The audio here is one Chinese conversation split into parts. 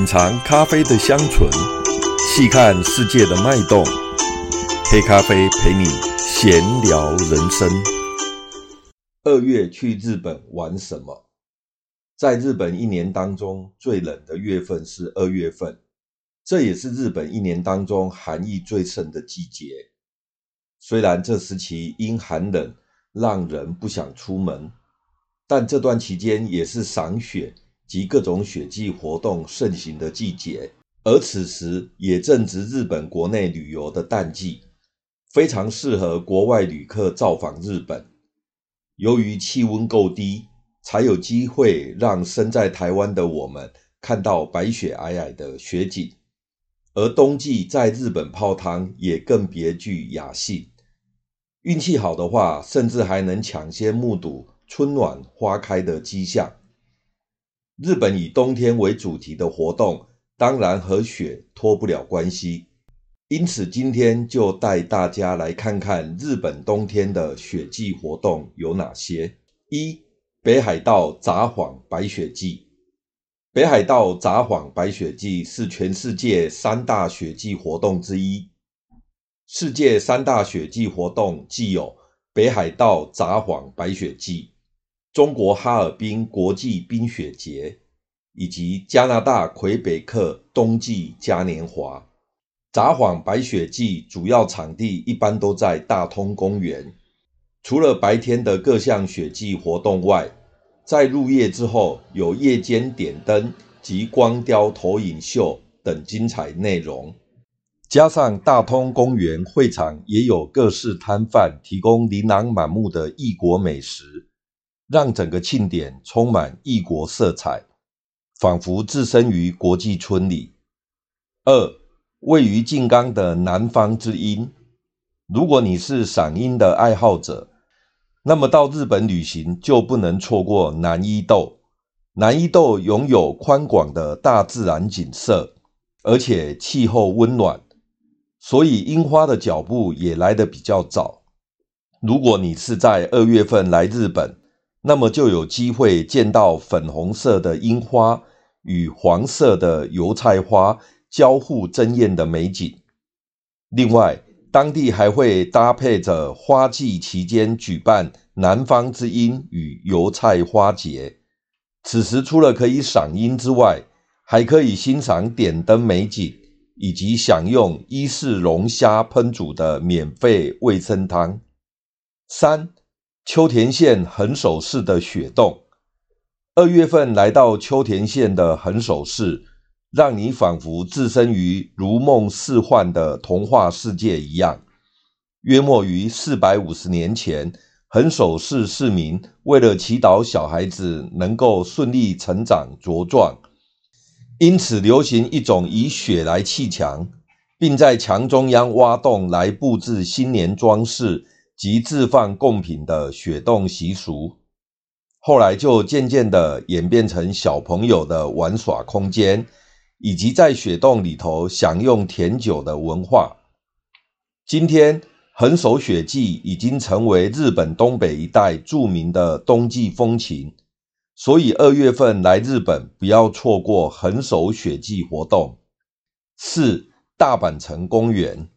品尝咖啡的香醇，细看世界的脉动。黑咖啡陪你闲聊人生。二月去日本玩什么？在日本一年当中最冷的月份是二月份，这也是日本一年当中寒意最盛的季节。虽然这时期因寒冷让人不想出门，但这段期间也是赏雪及各种雪季活动盛行的季节，而此时也正值日本国内旅游的淡季，非常适合国外旅客造访日本。由于气温够低，才有机会让身在台湾的我们看到白雪皑皑的雪景，而冬季在日本泡汤也更别具雅兴。运气好的话，甚至还能抢先目睹春暖花开的迹象。日本以冬天为主题的活动，当然和雪脱不了关系。因此，今天就带大家来看看日本冬天的雪季活动有哪些。一、北海道札幌白雪季。北海道札幌白雪季是全世界三大雪季活动之一。世界三大雪季活动既有北海道札幌白雪季。中国哈尔滨国际冰雪节以及加拿大魁北克冬季嘉年华。札幌白雪季主要场地一般都在大通公园。除了白天的各项雪季活动外，在入夜之后有夜间点灯及光雕投影秀等精彩内容。加上大通公园会场也有各式摊贩提供琳琅满目的异国美食。让整个庆典充满异国色彩，仿佛置身于国际村里。二、位于静冈的南方之鹰。如果你是赏樱的爱好者，那么到日本旅行就不能错过南伊豆。南伊豆拥有宽广的大自然景色，而且气候温暖，所以樱花的脚步也来得比较早。如果你是在二月份来日本，那么就有机会见到粉红色的樱花与黄色的油菜花交互争艳的美景。另外，当地还会搭配着花季期间举办南方之音与油菜花节。此时除了可以赏樱之外，还可以欣赏点灯美景，以及享用伊势龙虾烹煮的免费味噌汤。三。秋田县横手市的雪洞，二月份来到秋田县的横手市，让你仿佛置身于如梦似幻的童话世界一样。约莫于四百五十年前，横手市市民为了祈祷小孩子能够顺利成长茁壮，因此流行一种以雪来砌墙，并在墙中央挖洞来布置新年装饰。及置放贡品的雪洞习俗，后来就渐渐的演变成小朋友的玩耍空间，以及在雪洞里头享用甜酒的文化。今天，横手雪祭已经成为日本东北一带著名的冬季风情，所以二月份来日本不要错过横手雪祭活动。四、大阪城公园。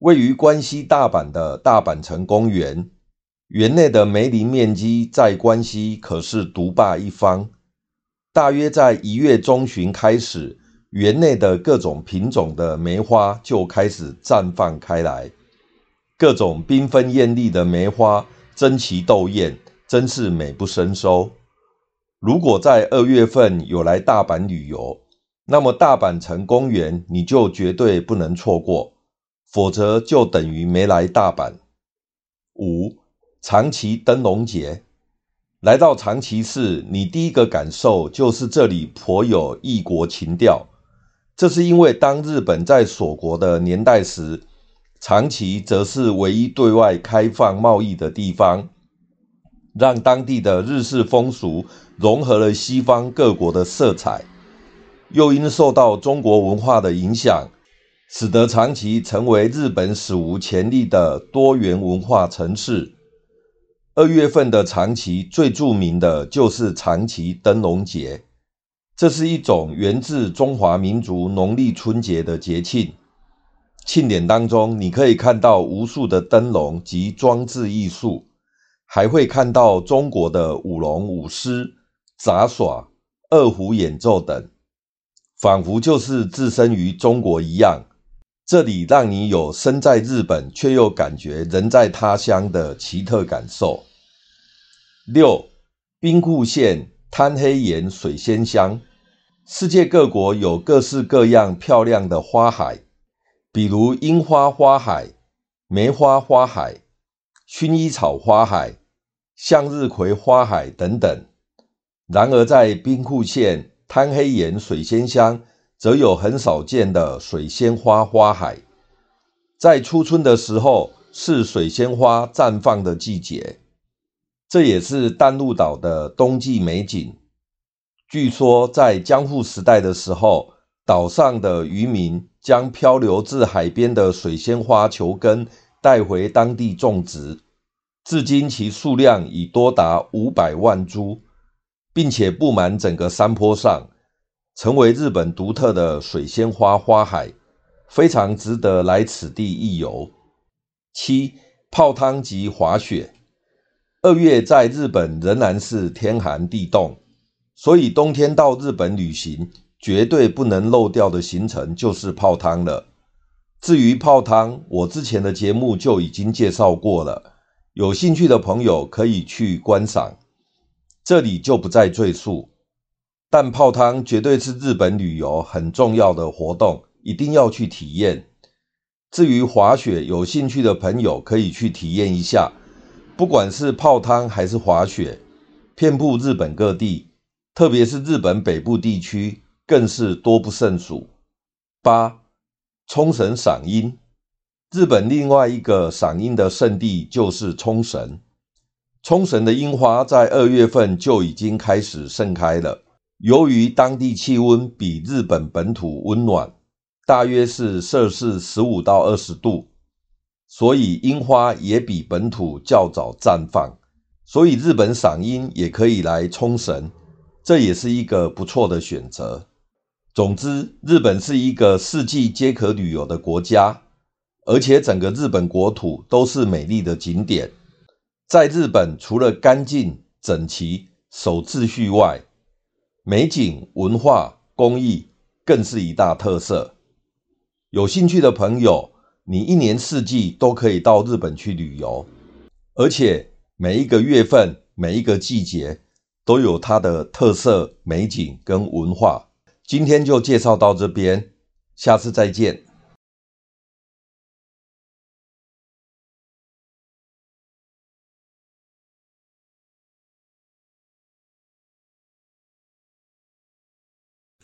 位于关西大阪的大阪城公园，园内的梅林面积在关西可是独霸一方。大约在一月中旬开始，园内的各种品种的梅花就开始绽放开来，各种缤纷艳丽的梅花争奇斗艳，真是美不胜收。如果在二月份有来大阪旅游，那么大阪城公园你就绝对不能错过。否则就等于没来大阪。五、长崎灯笼节，来到长崎市，你第一个感受就是这里颇有异国情调。这是因为当日本在锁国的年代时，长崎则是唯一对外开放贸易的地方，让当地的日式风俗融合了西方各国的色彩，又因受到中国文化的影响。使得长崎成为日本史无前例的多元文化城市。二月份的长崎最著名的就是长崎灯笼节。这是一种源自中华民族农历春节的节庆。庆典当中，你可以看到无数的灯笼及装置艺术，还会看到中国的舞龙舞狮、杂耍、二胡演奏等，仿佛就是置身于中国一样。这里让你有身在日本却又感觉人在他乡的奇特感受。六，兵库县滩黑岩水仙乡。世界各国有各式各样漂亮的花海，比如樱花花海、梅花花海、薰衣草花海、向日葵花海等等。然而，在兵库县滩黑岩水仙乡，则有很少见的水仙花花海。在初春的时候，是水仙花绽放的季节，这也是淡路岛的冬季美景。据说，在江户时代的时候，岛上的渔民将漂流至海边的水仙花球根带回当地种植，至今其数量已多达五百万株，并且布满整个山坡上，成为日本独特的水仙花花海，非常值得来此地一游。七、泡汤及滑雪。二月在日本仍然是天寒地冻。所以冬天到日本旅行，绝对不能漏掉的行程就是泡汤了。至于泡汤，我之前的节目就已经介绍过了，有兴趣的朋友可以去观赏，这里就不再赘述。但泡汤绝对是日本旅游很重要的活动，一定要去体验。至于滑雪，有兴趣的朋友可以去体验一下，不管是泡汤还是滑雪，遍布日本各地。特别是日本北部地区，更是多不胜数。八、冲绳赏樱。日本另外一个赏樱的圣地就是冲绳。冲绳的樱花在二月份就已经开始盛开了。由于当地气温比日本本土温暖，大约是摄氏十五到二十度，所以樱花也比本土较早绽放。所以日本赏樱也可以来冲绳。这也是一个不错的选择。总之，日本是一个四季皆可旅游的国家，而且整个日本国土都是美丽的景点。在日本，除了干净、整齐、守秩序外，美景、文化、工艺更是一大特色。有兴趣的朋友，你一年四季都可以到日本去旅游，而且每一个月份、每一个季节。都有它的特色美景跟文化。今天就介绍到这边，下次再见。